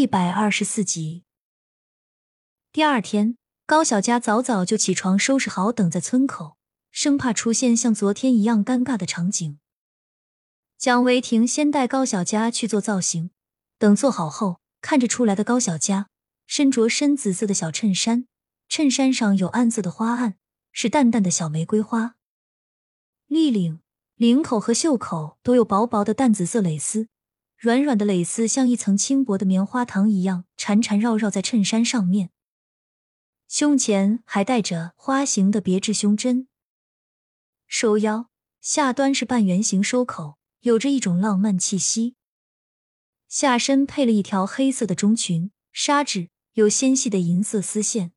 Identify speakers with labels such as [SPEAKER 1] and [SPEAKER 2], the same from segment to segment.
[SPEAKER 1] 一百二十四集。第二天，高小佳早早就起床，收拾好，等在村口，生怕出现像昨天一样尴尬的场景。蒋维婷先带高小佳去做造型，等做好后，看着出来的高小佳身着深紫色的小衬衫，衬衫上有暗色的花案，是淡淡的小玫瑰花。立领、领口和袖口都有薄薄的淡紫色蕾丝。软软的蕾丝像一层轻薄的棉花糖一样缠缠绕绕在衬衫上面，胸前还带着花形的别致胸针，收腰下端是半圆形收口，有着一种浪漫气息。下身配了一条黑色的中裙，纱质有纤细的银色丝线，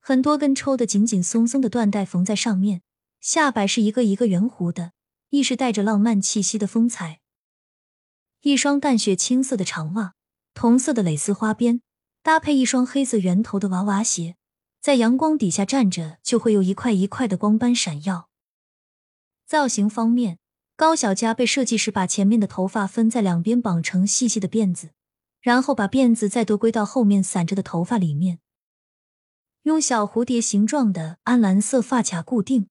[SPEAKER 1] 很多根抽的紧紧松松的缎带缝在上面，下摆是一个一个圆弧的，亦是带着浪漫气息的风采。一双淡雪青色的长袜，同色的蕾丝花边，搭配一双黑色圆头的娃娃鞋，在阳光底下站着就会有一块一块的光斑闪耀。造型方面，高小佳被设计师把前面的头发分在两边绑成细细的辫子，然后把辫子再多归到后面散着的头发里面，用小蝴蝶形状的暗蓝色发卡固定。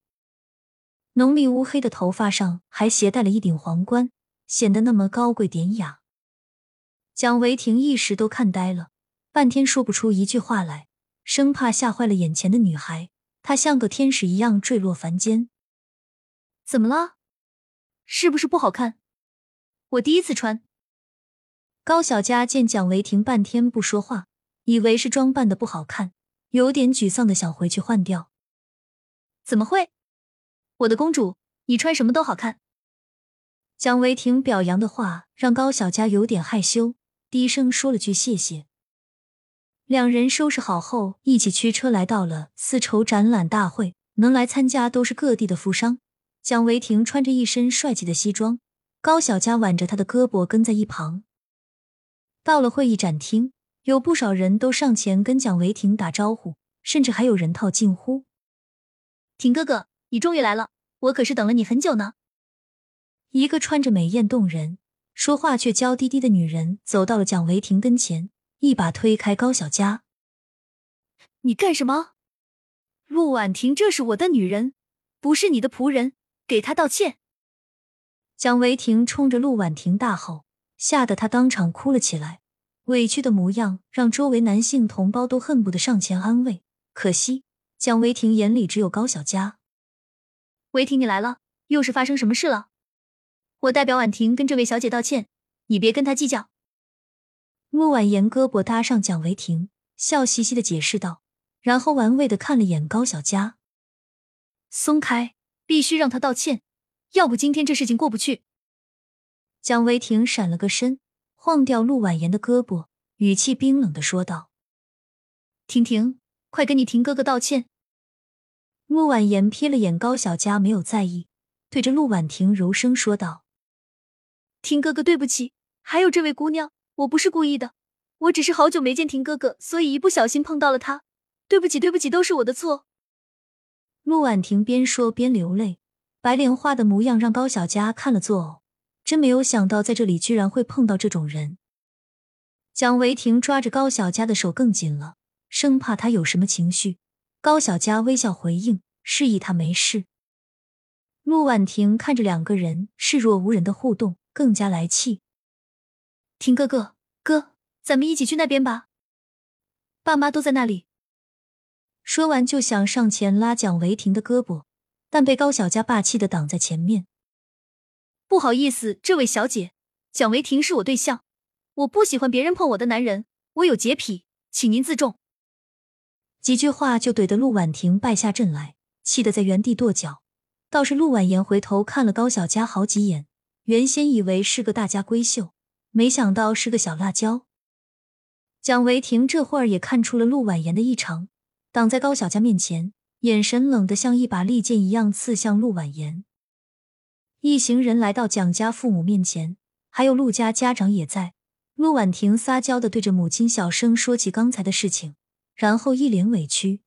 [SPEAKER 1] 浓密乌黑的头发上还携带了一顶皇冠。显得那么高贵典雅，蒋维婷一时都看呆了，半天说不出一句话来，生怕吓坏了眼前的女孩。她像个天使一样坠落凡间。
[SPEAKER 2] 怎么了？是不是不好看？我第一次穿。
[SPEAKER 1] 高小佳见蒋维婷半天不说话，以为是装扮的不好看，有点沮丧的想回去换掉。
[SPEAKER 2] 怎么会？我的公主，你穿什么都好看。
[SPEAKER 1] 蒋维婷表扬的话让高小佳有点害羞，低声说了句谢谢。两人收拾好后，一起驱车来到了丝绸展览大会。能来参加都是各地的富商。蒋维婷穿着一身帅气的西装，高小佳挽着他的胳膊跟在一旁。到了会议展厅，有不少人都上前跟蒋维婷打招呼，甚至还有人套近乎：“
[SPEAKER 2] 婷哥哥，你终于来了，我可是等了你很久呢。”
[SPEAKER 1] 一个穿着美艳动人、说话却娇滴滴的女人走到了蒋维婷跟前，一把推开高小佳：“
[SPEAKER 2] 你干什么？陆婉婷，这是我的女人，不是你的仆人，给她道歉。”
[SPEAKER 1] 蒋维婷冲着陆婉婷大吼，吓得她当场哭了起来，委屈的模样让周围男性同胞都恨不得上前安慰。可惜蒋维婷眼里只有高小佳。
[SPEAKER 2] 维婷，你来了，又是发生什么事了？我代表婉婷跟这位小姐道歉，你别跟她计较。
[SPEAKER 1] 陆婉言胳膊搭上蒋维婷，笑嘻嘻的解释道，然后玩味的看了眼高小佳，
[SPEAKER 2] 松开，必须让她道歉，要不今天这事情过不去。
[SPEAKER 1] 蒋维婷闪了个身，晃掉陆婉言的胳膊，语气冰冷的说道：“
[SPEAKER 2] 婷婷，快跟你婷哥哥道歉。”
[SPEAKER 1] 陆婉言瞥了眼高小佳，没有在意，对着陆婉婷柔声说道。
[SPEAKER 2] 婷哥哥，对不起，还有这位姑娘，我不是故意的，我只是好久没见婷哥哥，所以一不小心碰到了他，对不起，对不起，都是我的错。
[SPEAKER 1] 陆婉婷边说边流泪，白莲花的模样让高小佳看了作呕，真没有想到在这里居然会碰到这种人。蒋维婷抓着高小佳的手更紧了，生怕他有什么情绪。高小佳微笑回应，示意他没事。陆婉婷看着两个人视若无人的互动。更加来气，
[SPEAKER 2] 婷哥哥，哥，咱们一起去那边吧，爸妈都在那里。
[SPEAKER 1] 说完就想上前拉蒋维婷的胳膊，但被高小佳霸气的挡在前面。
[SPEAKER 2] 不好意思，这位小姐，蒋维婷是我对象，我不喜欢别人碰我的男人，我有洁癖，请您自重。
[SPEAKER 1] 几句话就怼得陆婉婷败下阵来，气得在原地跺脚。倒是陆婉言回头看了高小佳好几眼。原先以为是个大家闺秀，没想到是个小辣椒。蒋维婷这会儿也看出了陆婉言的异常，挡在高小佳面前，眼神冷得像一把利剑一样刺向陆婉言。一行人来到蒋家父母面前，还有陆家家长也在。陆婉婷撒娇的对着母亲小声说起刚才的事情，然后一脸委屈。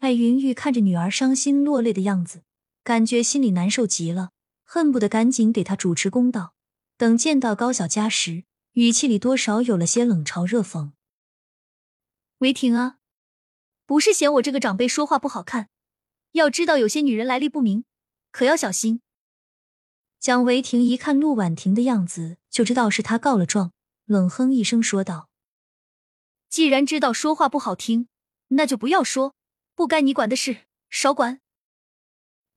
[SPEAKER 1] 艾云玉看着女儿伤心落泪的样子，感觉心里难受极了。恨不得赶紧给他主持公道。等见到高小佳时，语气里多少有了些冷嘲热讽。
[SPEAKER 2] 韦婷啊，不是嫌我这个长辈说话不好看，要知道有些女人来历不明，可要小心。
[SPEAKER 1] 蒋维婷一看陆婉婷的样子，就知道是她告了状，冷哼一声说道：“
[SPEAKER 2] 既然知道说话不好听，那就不要说，不该你管的事少管。”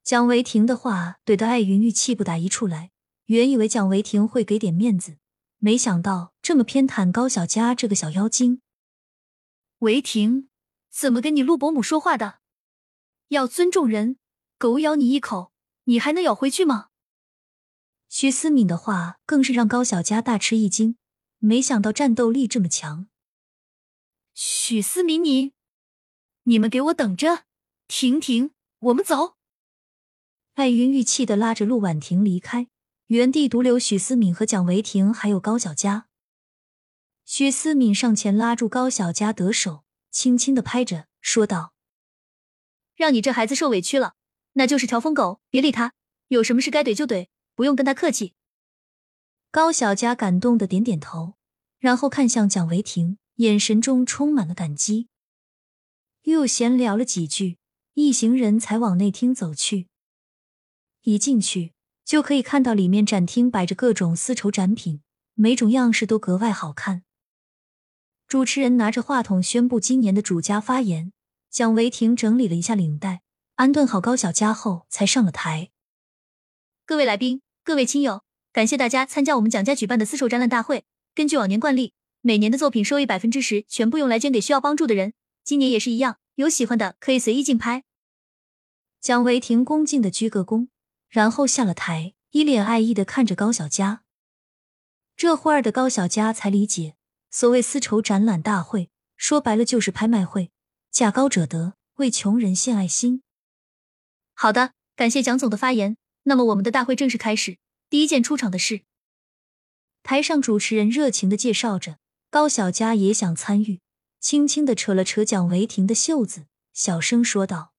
[SPEAKER 1] 蒋维婷的话怼得艾云玉气不打一处来，原以为蒋维婷会给点面子，没想到这么偏袒高小佳这个小妖精。
[SPEAKER 2] 维婷，怎么跟你陆伯母说话的？要尊重人，狗咬你一口，你还能咬回去吗？
[SPEAKER 1] 徐思敏的话更是让高小佳大吃一惊，没想到战斗力这么强。
[SPEAKER 2] 许思敏，你，你们给我等着！婷婷，我们走。
[SPEAKER 1] 艾云玉气的拉着陆婉婷离开，原地独留许思敏和蒋维婷还有高小佳。许思敏上前拉住高小佳的手，轻轻的拍着，说道：“
[SPEAKER 2] 让你这孩子受委屈了，那就是条疯狗，别理他。有什么事该怼就怼，不用跟他客气。”
[SPEAKER 1] 高小佳感动的点点头，然后看向蒋维婷，眼神中充满了感激。又闲聊了几句，一行人才往内厅走去。一进去，就可以看到里面展厅摆着各种丝绸展品，每种样式都格外好看。主持人拿着话筒宣布今年的主家发言。蒋维婷整理了一下领带，安顿好高小佳后，才上了台。
[SPEAKER 2] 各位来宾，各位亲友，感谢大家参加我们蒋家举办的丝绸展览大会。根据往年惯例，每年的作品收益百分之十全部用来捐给需要帮助的人。今年也是一样，有喜欢的可以随意竞拍。
[SPEAKER 1] 蒋维婷恭敬的鞠个躬，然后下了台，一脸爱意的看着高小佳。这会儿的高小佳才理解。所谓丝绸展览大会，说白了就是拍卖会，价高者得，为穷人献爱心。
[SPEAKER 2] 好的，感谢蒋总的发言。那么我们的大会正式开始。第一件出场的是，
[SPEAKER 1] 台上主持人热情的介绍着，高小佳也想参与，轻轻的扯了扯蒋维婷的袖子，小声说道：“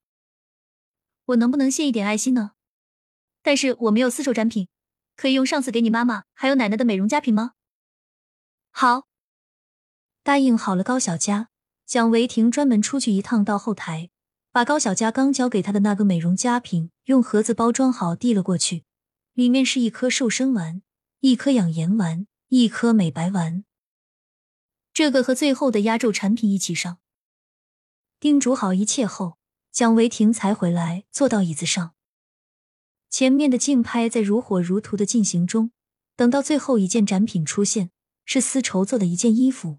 [SPEAKER 2] 我能不能献一点爱心呢？但是我没有丝绸展品，可以用上次给你妈妈还有奶奶的美容佳品吗？”好。
[SPEAKER 1] 答应好了，高小佳，蒋维婷专门出去一趟，到后台把高小佳刚交给她的那个美容佳品用盒子包装好递了过去，里面是一颗瘦身丸，一颗养颜丸，一颗美白丸，这个和最后的压轴产品一起上。叮嘱好一切后，蒋维婷才回来坐到椅子上，前面的竞拍在如火如荼的进行中。等到最后一件展品出现，是丝绸做的一件衣服。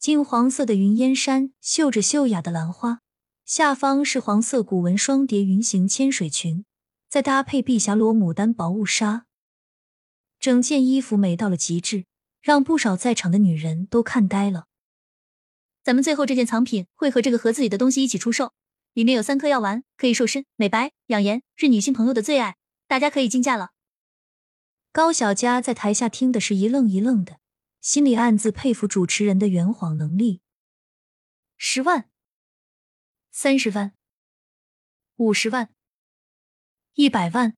[SPEAKER 1] 金黄色的云烟衫绣着秀雅的兰花，下方是黄色古纹双叠云形千水裙，再搭配碧霞罗牡丹薄雾纱，整件衣服美到了极致，让不少在场的女人都看呆了。
[SPEAKER 2] 咱们最后这件藏品会和这个盒子里的东西一起出售，里面有三颗药丸，可以瘦身、美白、养颜，是女性朋友的最爱，大家可以竞价了。
[SPEAKER 1] 高小佳在台下听的是一愣一愣的。心里暗自佩服主持人的圆谎能力。
[SPEAKER 2] 十万、三十万、五十万、一百万、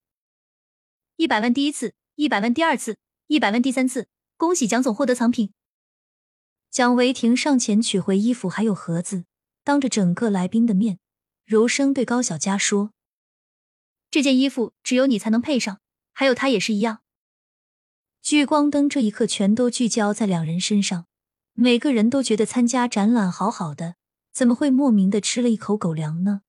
[SPEAKER 2] 一百万第一次，一百万第二次，一百万第三次，恭喜蒋总获得藏品。
[SPEAKER 1] 蒋维婷上前取回衣服还有盒子，当着整个来宾的面，柔声对高小佳说：“
[SPEAKER 2] 这件衣服只有你才能配上，还有他也是一样。”
[SPEAKER 1] 聚光灯这一刻全都聚焦在两人身上，每个人都觉得参加展览好好的，怎么会莫名的吃了一口狗粮呢？